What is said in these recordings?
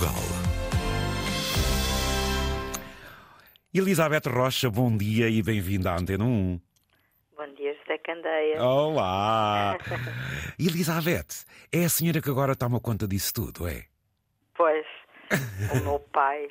Portugal. Elizabeth Rocha, bom dia e bem-vinda à Antena 1. Bom dia, José Candeia. Olá! Elizabeth, é a senhora que agora toma conta disso tudo, é? Pois, o meu pai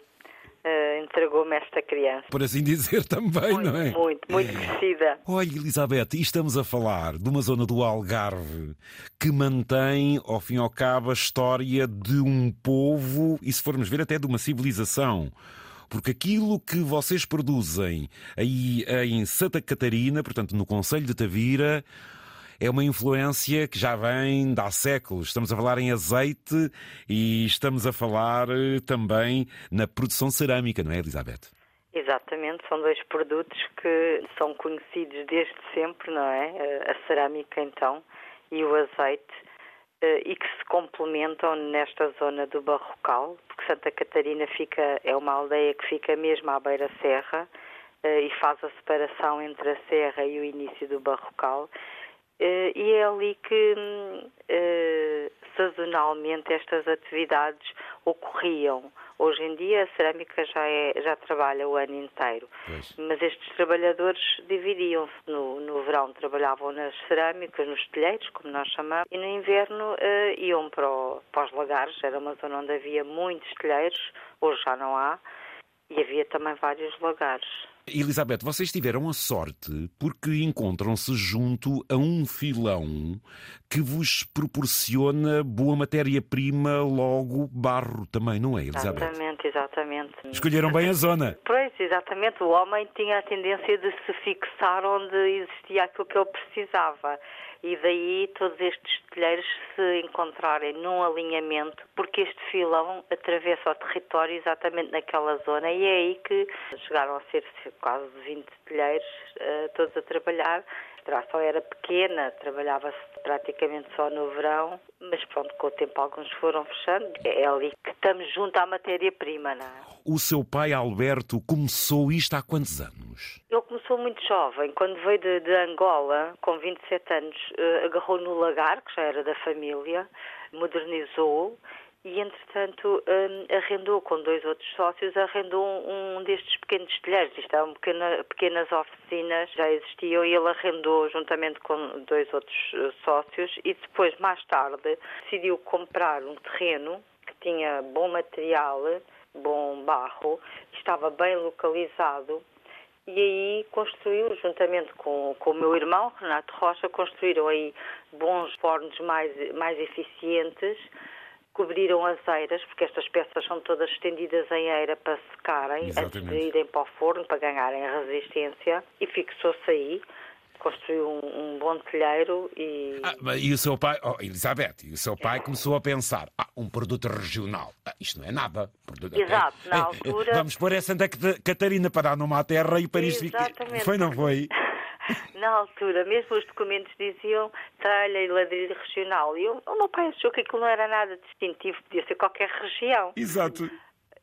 uh, entregou-me esta criança. Por assim dizer também, muito, não é? Muito, muito crescida. Olha, Elizabeth, e estamos a falar de uma zona do Algarve que mantém, ao fim e ao cabo, a história de um povo e, se formos ver, até de uma civilização. Porque aquilo que vocês produzem aí em Santa Catarina, portanto no Conselho de Tavira, é uma influência que já vem de há séculos. Estamos a falar em azeite e estamos a falar eh, também na produção cerâmica, não é, Elizabeth? Exatamente, são dois produtos que são conhecidos desde sempre, não é? Eh, a cerâmica, então, e o azeite, eh, e que se complementam nesta zona do Barrocal, porque Santa Catarina fica, é uma aldeia que fica mesmo à beira-serra e faz a separação entre a serra e o início do Barrocal e é ali que uh, sazonalmente estas atividades ocorriam. Hoje em dia a cerâmica já, é, já trabalha o ano inteiro, pois. mas estes trabalhadores dividiam-se. No, no verão trabalhavam nas cerâmicas, nos telheiros, como nós chamamos, e no inverno uh, iam para, o, para os lagares. Era uma zona onde havia muitos telheiros, hoje já não há, e havia também vários lagares. Elizabeth, vocês tiveram a sorte porque encontram-se junto a um filão que vos proporciona boa matéria-prima, logo barro também, não é, Elizabeth? Exatamente, exatamente. Escolheram bem a zona. Pois, exatamente. O homem tinha a tendência de se fixar onde existia aquilo que ele precisava e daí todos estes telheiros se encontrarem num alinhamento, porque este filão atravessa o território exatamente naquela zona e é aí que chegaram a ser quase 20 telheiros uh, todos a trabalhar. A tração era pequena, trabalhava-se praticamente só no verão, mas pronto, com o tempo alguns foram fechando. É ali que estamos junto à matéria-prima, não é? O seu pai Alberto começou isto há quantos anos? Ele começou muito jovem. Quando veio de, de Angola, com 27 anos, uh, agarrou no lagar, que já era da família, modernizou e, entretanto, um, arrendou com dois outros sócios, arrendou um, um destes pequenos telheiros. Isto eram pequena, pequenas oficinas, já existiam, e ele arrendou juntamente com dois outros uh, sócios e depois, mais tarde, decidiu comprar um terreno tinha bom material, bom barro, estava bem localizado e aí construiu, juntamente com, com o meu irmão, Renato Rocha, construíram aí bons fornos mais, mais eficientes, cobriram as eiras, porque estas peças são todas estendidas em eira para secarem, Exatamente. antes de irem para o forno, para ganharem resistência, e fixou-se aí construiu um, um, bom telheiro e... Ah, e o seu pai, oh, Elizabeth, e o seu pai começou a pensar, ah, um produto regional, ah, isto não é nada. Produto Exato, na altura... Vamos pôr a Santa Catarina para dar numa terra e para isto... Exatamente. Foi, não foi? na altura, mesmo os documentos diziam tralha e ladrilho regional. E o meu pai achou que aquilo não era nada distintivo, podia ser qualquer região. Exato.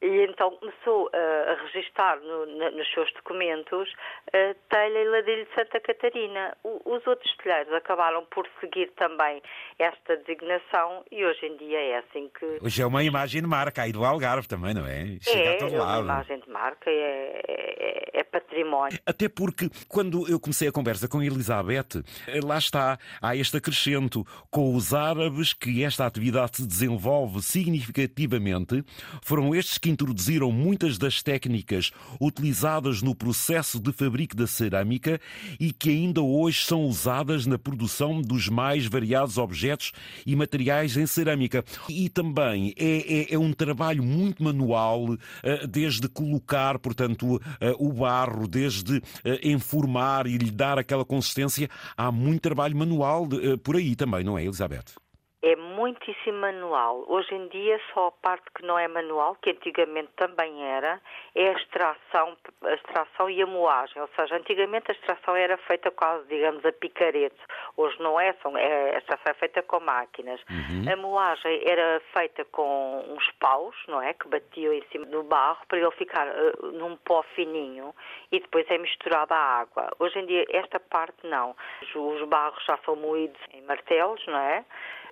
E então começou uh, a registar no, na, nos seus documentos uh, telha e ladrilho de Santa Catarina. O, os outros telheiros acabaram por seguir também esta designação e hoje em dia é assim que. Hoje é uma imagem de marca aí do Algarve também, não é? Chega é, a todo é lado. uma imagem de marca, é, é, é, património. Até porque quando eu comecei a conversa com Elizabeth, eh, lá está, há este acrescento com os árabes que esta atividade se desenvolve significativamente. Foram estes que que introduziram muitas das técnicas utilizadas no processo de fabrico da cerâmica e que ainda hoje são usadas na produção dos mais variados objetos e materiais em cerâmica. E também é, é, é um trabalho muito manual, eh, desde colocar, portanto, eh, o barro, desde eh, informar e lhe dar aquela consistência. Há muito trabalho manual por aí também, não é, Elizabeth? É muitíssimo manual. Hoje em dia só a parte que não é manual, que antigamente também era, é a extração, a extração e a moagem. Ou seja, antigamente a extração era feita quase, digamos, a picarete. Hoje não é, são, é a extração é feita com máquinas. Uhum. A moagem era feita com uns paus, não é, que batiam em cima do barro para ele ficar uh, num pó fininho e depois é misturada a água. Hoje em dia esta parte não. Os, os barros já são moídos em martelos, não é?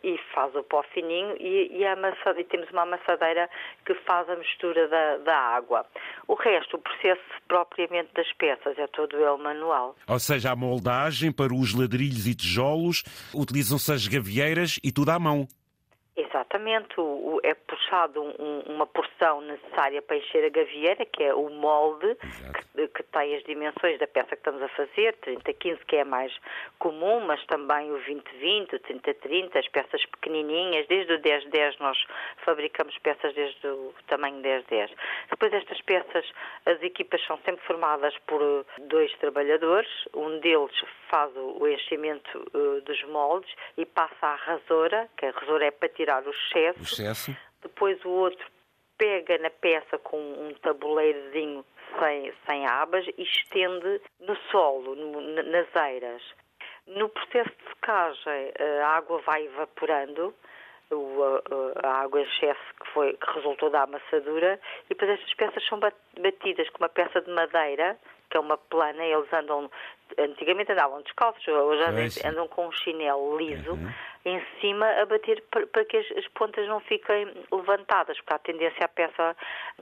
E faz o pó fininho e, e, amassa, e temos uma amassadeira que faz a mistura da, da, água. O resto, o processo propriamente das peças, é todo ele manual. Ou seja, a moldagem para os ladrilhos e tijolos, utilizam-se as gavieiras e tudo à mão. Exatamente, o, o, é puxado um, uma porção necessária para encher a gavieira, que é o molde, que, que, tem as dimensões da peça que estamos a fazer, 30-15 que é mais comum, mas também o 20-20, o 30-30, as peças pequenininhas, desde o 10-10 nós fabricamos peças desde o tamanho 10-10. Depois estas peças, as equipas são sempre formadas por dois trabalhadores, um deles faz o enchimento uh, dos moldes e passa à rasora, que a rasora é para tirar o excesso. O excesso. Depois o outro pega na peça com um tabuleirozinho sem, sem abas e estende no solo, no, nas eiras. No processo de secagem, a água vai evaporando, a, água em excesso que, foi, que resultou da amassadura, e depois estas peças são batidas com uma peça de madeira, que é uma plana, eles andam, antigamente andavam descalços, hoje andam, andam com um chinelo liso, uhum. em cima a bater para que as, as, pontas não fiquem levantadas, porque há tendência a peça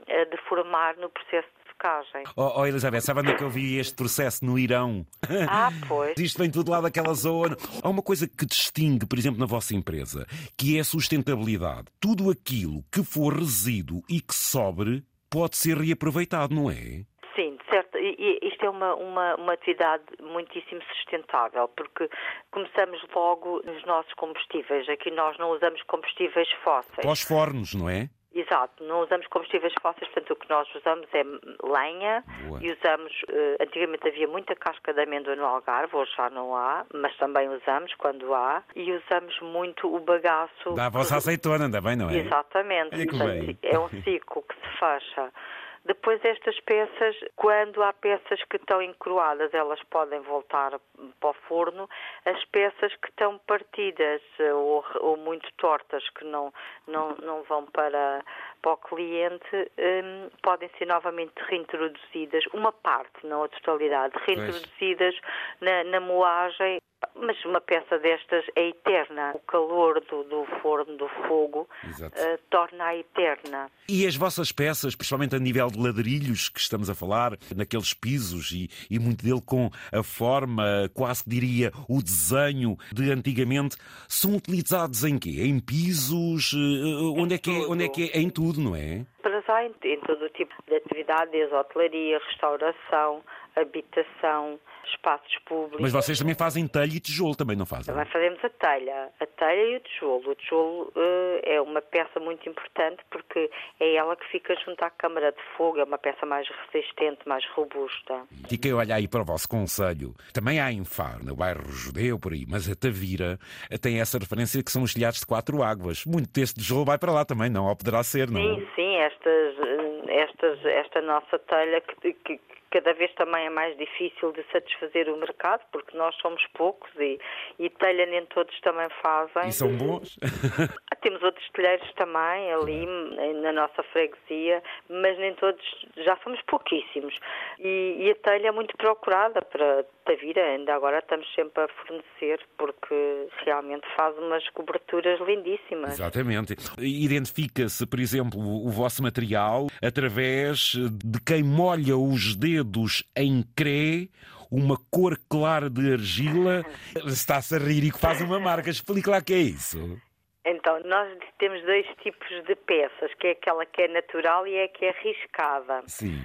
a deformar no processo de secagem. Oh, oh Elizabeth, sabe onde é que eu vi este processo? No Irão. Ah, pois. Isto vem tudo lá daquela zona. Há uma coisa que distingue, por exemplo, na vossa empresa, que é a sustentabilidade. Tudo aquilo que for resíduo e que sobre pode ser reaproveitado, não é? E isto é uma, uma, uma atividade muitíssimo sustentável, porque começamos logo nos nossos combustíveis. Aqui nós não usamos combustíveis fósseis. Pós fornos, não é? Exato, não usamos combustíveis fósseis, portanto o que nós usamos é lenha Boa. e usamos, uh, antigamente havia muita casca de amêndoa no Algarve, hoje já não há, mas também usamos quando há, e usamos muito o bagaço. Da vossa azeitona, ainda bem, não é? Exatamente, portanto, é um ciclo que se fecha. Depois estas peças, quando há peças que estão encruadas, elas podem voltar para o forno. As peças que estão partidas ou, ou muito tortas, que não, não, não vão para, para o cliente, um, podem ser novamente reintroduzidas, uma parte, não a totalidade, reintroduzidas na, na moagem mas uma peça destas é eterna. O calor do, do forno, do fogo, uh, torna-a eterna. E as vossas peças, principalmente a nível de ladrilhos que estamos a falar, naqueles pisos e, e muito dele com a forma, quase que diria o desenho de antigamente, são utilizados em quê? Em pisos? Uh, onde, é que é, onde é que é? Em tudo, não é? Para já, em, em todo o tipo de atividade, desde hotelaria, restauração, habitação, espaços públicos. Mas vocês também fazem telha e tijolo, também não fazem? Também fazemos a telha, a telha e o tijolo. O tijolo uh, é uma peça muito importante porque é ela que fica junto à câmara de fogo, é uma peça mais resistente, mais robusta. E quem olha aí para o vosso conselho, também há em Faro, no bairro judeu, por aí, mas a Tavira tem essa referência que são os telhados de quatro águas. Muito desse tijolo vai para lá também, não? Ou poderá ser, não? Sim, sim, estas, eh, estas, esta nossa telha que, que cada vez também é mais difícil de satisfazer o mercado, porque nós somos poucos e, e telha nem todos também fazem. E são bons? Temos outros telheiros também ali na nossa freguesia, mas nem todos, já somos pouquíssimos. E, e a telha é muito procurada para Tavira, ainda agora estamos sempre a fornecer, porque realmente faz umas coberturas lindíssimas. Exatamente. Identifica-se, por exemplo, o vosso material através de quem molha os dedos em crê uma cor clara de argila, está-se a rir e que faz uma marca. Explica lá que é isso. Então, nós temos dois tipos de peças, que é aquela que é natural e é a que é riscada. Sim.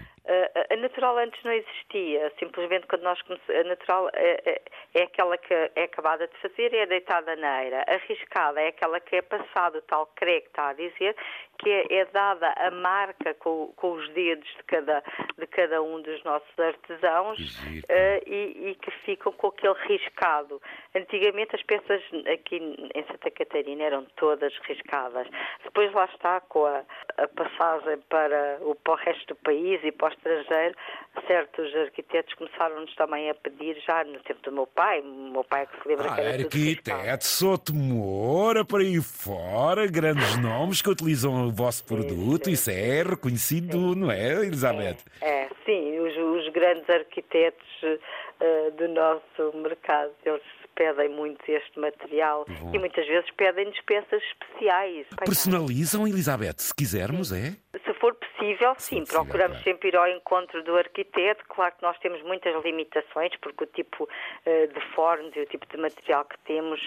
A natural antes não existia, simplesmente quando nós começamos. A natural é, é, é, aquela que é acabada de fazer e é deitada na eira. A riscada é aquela que é passado, tal crê que está a dizer, que é, é dada a marca com, com, os dedos de cada, de cada um dos nossos artesãos uh, e, e, que ficam com aquele riscado. Antigamente as peças aqui em Santa Catarina eram todas riscadas. Depois lá está, com a, a passagem para o, para o resto do país e para os estrangeiro, certos arquitetos começaram-nos também a pedir, já no tempo do meu pai, o meu pai que se lembra ah, que era Arquiteto, Soto Moura, para aí fora, grandes nomes que utilizam o vosso produto, sim, sim. isso é reconhecido, sim. não é, Elizabeth? É, é sim, os, os grandes arquitetos uh, do nosso mercado, eles pedem muito este material Bom. e muitas vezes pedem-nos peças especiais. Personalizam, Elizabeth, se quisermos, é? Possível, sim. Possível, Procuramos sempre ir ao encontro do arquiteto. Claro que nós temos muitas limitações, porque o tipo uh, de fornos e o tipo de material que temos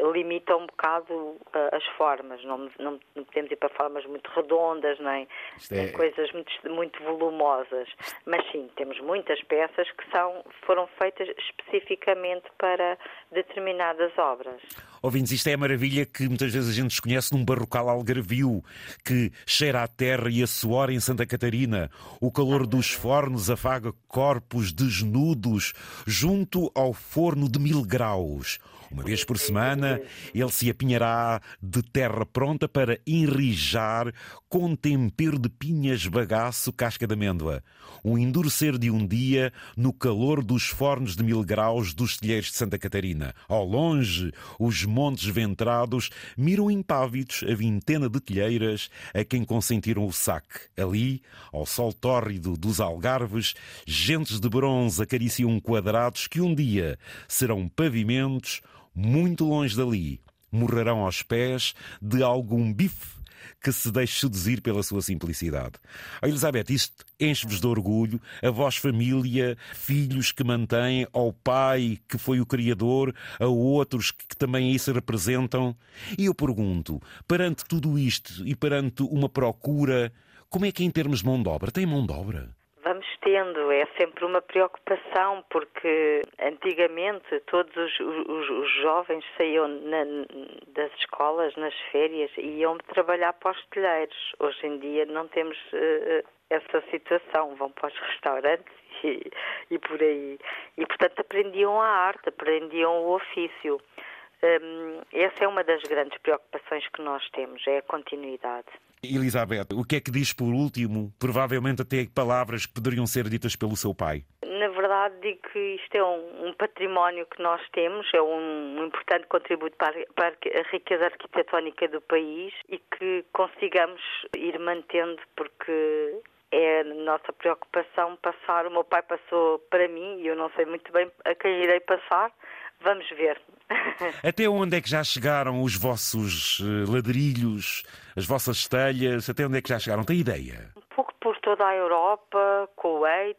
uh, limita um bocado uh, as formas. Não, não, não, podemos ir para formas muito redondas, nem, é... nem coisas muito, muito volumosas. Mas sim, temos muitas peças que são, foram feitas especificamente para determinadas obras. Ouvintes, isto é a maravilha que muitas vezes a gente desconhece num barrocal algarvio, que cheira a terra e a suor em Santa Catarina. O calor dos fornos afaga corpos desnudos junto ao forno de mil graus. Uma vez por semana, ele se apinhará de terra pronta para enrijar com tempero de pinhas, bagaço, casca de amêndoa. Um endurecer de um dia no calor dos fornos de mil graus dos telheiros de Santa Catarina. Ao longe, os montes ventrados miram impávidos a vintena de telheiras a quem consentiram o saque. Ali, ao sol tórrido dos algarves, gentes de bronze acariciam quadrados que um dia serão pavimentos muito longe dali, morrerão aos pés de algum bife que se deixe seduzir pela sua simplicidade. A Elizabeth, isto enche-vos de orgulho, a vossa família, filhos que mantêm, ao pai que foi o Criador, a outros que também se representam. E eu pergunto, perante tudo isto e perante uma procura, como é que é em termos de mão de obra? Tem mão de obra? Tendo, é sempre uma preocupação, porque antigamente todos os, os, os jovens saíam na, das escolas nas férias e iam trabalhar para os telheiros. Hoje em dia não temos uh, essa situação, vão para os restaurantes e, e por aí. E portanto aprendiam a arte, aprendiam o ofício. Um, essa é uma das grandes preocupações que nós temos, é a continuidade. Elizabeth, o que é que diz por último? Provavelmente até palavras que poderiam ser ditas pelo seu pai. Na verdade, digo que isto é um, um património que nós temos, é um, um importante contributo para, para, a riqueza arquitetónica do país e que consigamos ir mantendo, porque é a nossa preocupação passar. O meu pai passou para mim e eu não sei muito bem a quem irei passar. Vamos ver. Até onde é que já chegaram os vossos eh, ladrilhos, as vossas telhas? Até onde é que já chegaram? Tem ideia? Um pouco por toda a Europa, Kuwait,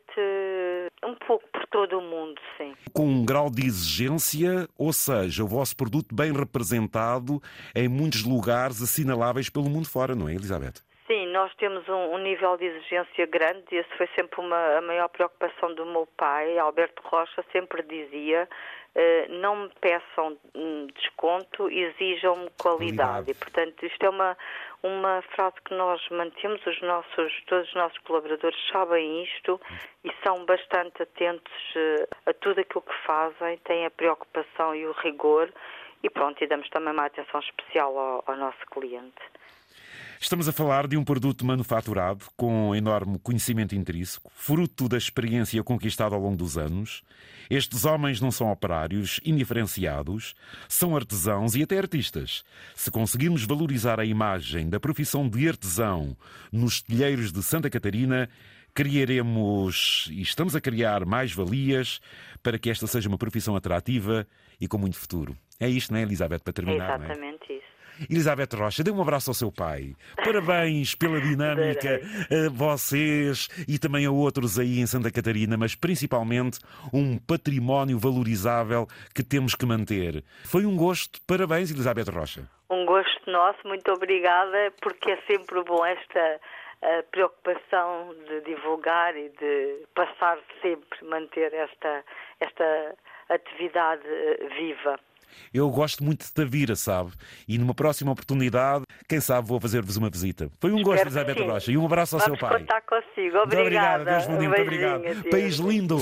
um pouco por todo o mundo, sim. Com um grau de exigência, ou seja, o vosso produto bem representado em muitos lugares assinaláveis pelo mundo fora, não é, Elizabeth? Sim, nós temos um, um, nível de exigência grande e essa foi sempre uma, a maior preocupação do meu pai. Alberto Rocha sempre dizia não me peçam desconto, exijam-me qualidade. E, portanto, isto é uma, uma frase que nós mantemos, os nossos, todos os nossos colaboradores sabem isto e são bastante atentos uh, a tudo aquilo que fazem, têm a preocupação e o rigor e pronto, e damos também uma atenção especial ao, ao nosso cliente. Estamos a falar de um produto manufaturado com enorme conhecimento intrínseco, fruto da experiência conquistada ao longo dos anos. Estes homens não são operários indiferenciados, são artesãos e até artistas. Se conseguirmos valorizar a imagem da profissão de artesão nos telheiros de Santa Catarina, criaremos e estamos a criar mais valias para que esta seja uma profissão atrativa e com muito futuro. É isto, não é, Elizabeth, para terminar? É exatamente é? isso. Elizabeth Rocha, dê um abraço ao seu pai. Parabéns pela dinâmica a vocês e também a outros aí em Santa Catarina, mas principalmente um património valorizável que temos que manter. Foi um gosto. Parabéns, Elizabeth Rocha. Um gosto nosso, muito obrigada, porque é sempre bom esta preocupação de divulgar e de passar sempre, manter esta, esta atividade eh, viva. Eu gosto muito de Tavira, sabe? E numa próxima oportunidade, quem sabe vou fazer-vos uma visita. Foi um Espero gosto, Elizabeth Rocha. E um abraço ao Vamos seu pai. contar consigo. Obrigada. Muito obrigado, Deus muito obrigado. País lindo.